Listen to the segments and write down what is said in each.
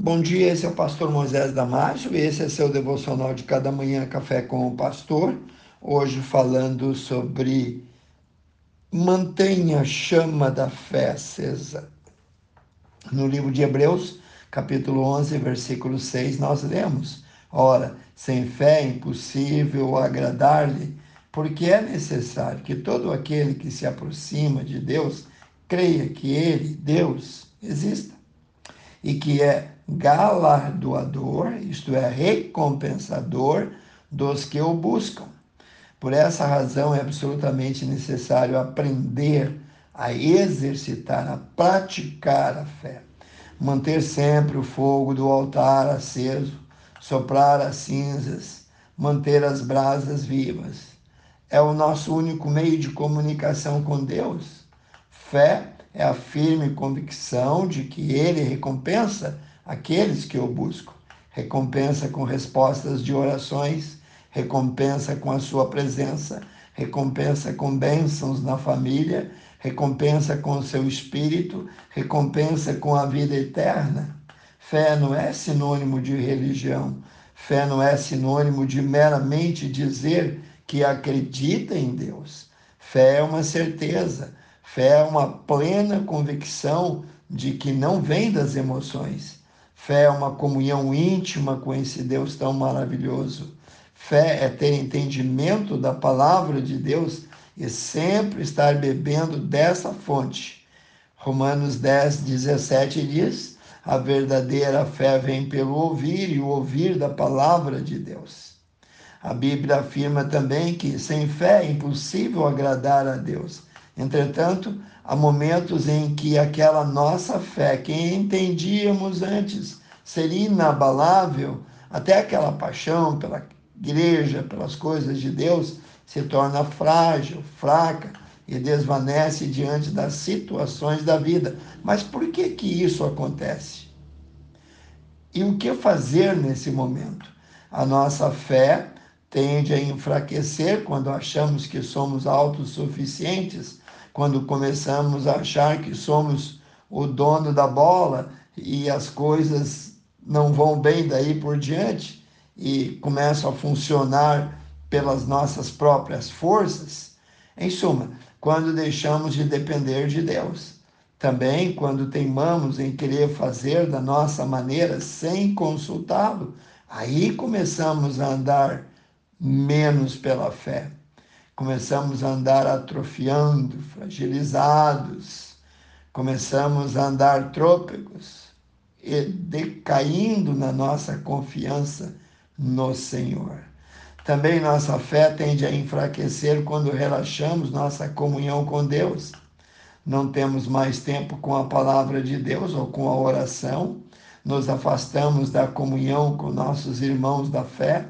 Bom dia, esse é o pastor Moisés Damásio e esse é seu devocional de cada manhã Café com o Pastor. Hoje falando sobre mantenha a chama da fé acesa. No livro de Hebreus, capítulo 11, versículo 6, nós lemos: Ora, sem fé é impossível agradar-lhe, porque é necessário que todo aquele que se aproxima de Deus creia que ele, Deus, exista e que é galardoador, isto é, recompensador dos que o buscam. Por essa razão é absolutamente necessário aprender a exercitar, a praticar a fé. Manter sempre o fogo do altar aceso, soprar as cinzas, manter as brasas vivas. É o nosso único meio de comunicação com Deus. Fé é a firme convicção de que Ele recompensa aqueles que o buscam. Recompensa com respostas de orações, recompensa com a sua presença, recompensa com bênçãos na família, recompensa com o seu espírito, recompensa com a vida eterna. Fé não é sinônimo de religião, fé não é sinônimo de meramente dizer que acredita em Deus. Fé é uma certeza, fé é uma plena convicção de que não vem das emoções, Fé é uma comunhão íntima com esse Deus tão maravilhoso. Fé é ter entendimento da palavra de Deus e sempre estar bebendo dessa fonte. Romanos 10, 17 diz: a verdadeira fé vem pelo ouvir e o ouvir da palavra de Deus. A Bíblia afirma também que sem fé é impossível agradar a Deus. Entretanto, há momentos em que aquela nossa fé, que entendíamos antes, seria inabalável, até aquela paixão pela igreja, pelas coisas de Deus, se torna frágil, fraca e desvanece diante das situações da vida. Mas por que que isso acontece? E o que fazer nesse momento? A nossa fé tende a enfraquecer quando achamos que somos autossuficientes quando começamos a achar que somos o dono da bola e as coisas não vão bem daí por diante e começam a funcionar pelas nossas próprias forças. Em suma, quando deixamos de depender de Deus. Também quando teimamos em querer fazer da nossa maneira sem consultá-lo, aí começamos a andar menos pela fé começamos a andar atrofiando, fragilizados, começamos a andar trôpegos e decaindo na nossa confiança no Senhor. Também nossa fé tende a enfraquecer quando relaxamos nossa comunhão com Deus. Não temos mais tempo com a palavra de Deus ou com a oração, nos afastamos da comunhão com nossos irmãos da fé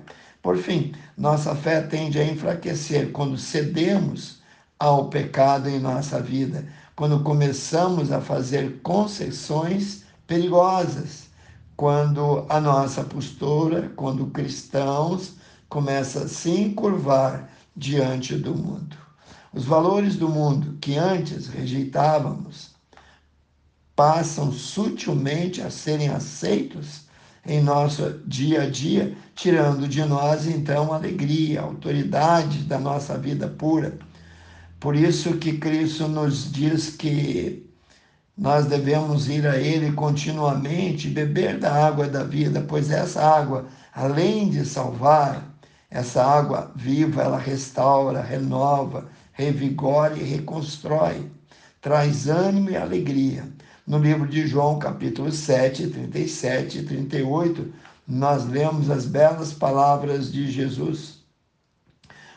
por fim, nossa fé tende a enfraquecer quando cedemos ao pecado em nossa vida, quando começamos a fazer concessões perigosas, quando a nossa postura, quando cristãos, começa a se encurvar diante do mundo. Os valores do mundo que antes rejeitávamos passam sutilmente a serem aceitos em nosso dia a dia, tirando de nós então alegria, a autoridade da nossa vida pura. Por isso que Cristo nos diz que nós devemos ir a Ele continuamente, beber da água da vida, pois essa água, além de salvar, essa água viva, ela restaura, renova, revigora e reconstrói, traz ânimo e alegria no livro de João, capítulo 7, 37 e 38, nós lemos as belas palavras de Jesus,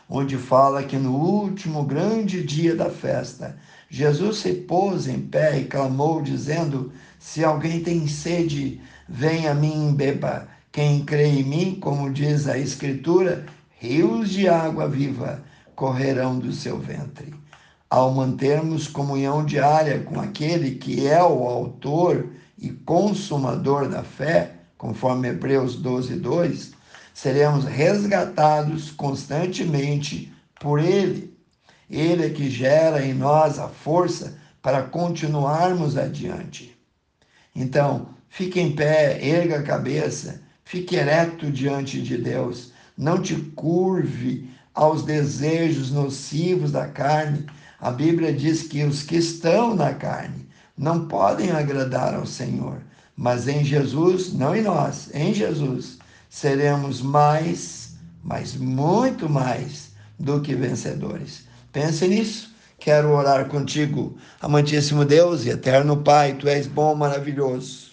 onde fala que no último grande dia da festa, Jesus se pôs em pé e clamou, dizendo: Se alguém tem sede, venha a mim e beba. Quem crê em mim, como diz a Escritura, rios de água viva correrão do seu ventre ao mantermos comunhão diária com aquele que é o autor e consumador da fé, conforme Hebreus 12, 2, seremos resgatados constantemente por Ele. Ele é que gera em nós a força para continuarmos adiante. Então, Fique em pé, erga a cabeça, fique ereto diante de Deus. Não te curve aos desejos nocivos da carne. A Bíblia diz que os que estão na carne não podem agradar ao Senhor, mas em Jesus, não em nós, em Jesus, seremos mais, mas muito mais do que vencedores. Pense nisso. Quero orar contigo, amantíssimo Deus e eterno Pai, tu és bom, maravilhoso.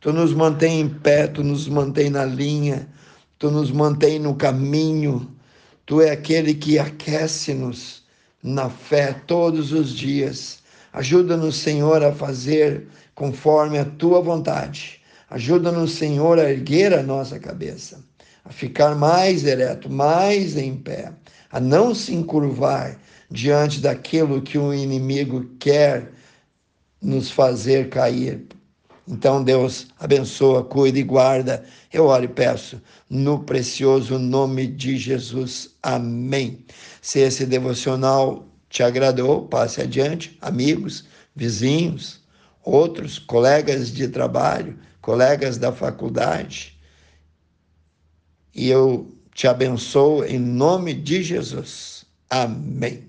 Tu nos mantém em pé, tu nos mantém na linha, tu nos mantém no caminho. Tu é aquele que aquece-nos na fé todos os dias. Ajuda-nos, Senhor, a fazer conforme a tua vontade. Ajuda-nos, Senhor, a erguer a nossa cabeça, a ficar mais ereto, mais em pé, a não se encurvar diante daquilo que o inimigo quer nos fazer cair. Então, Deus abençoa, cuida e guarda. Eu oro e peço no precioso nome de Jesus. Amém. Se esse devocional te agradou, passe adiante, amigos, vizinhos, outros colegas de trabalho, colegas da faculdade. E eu te abençoo em nome de Jesus. Amém.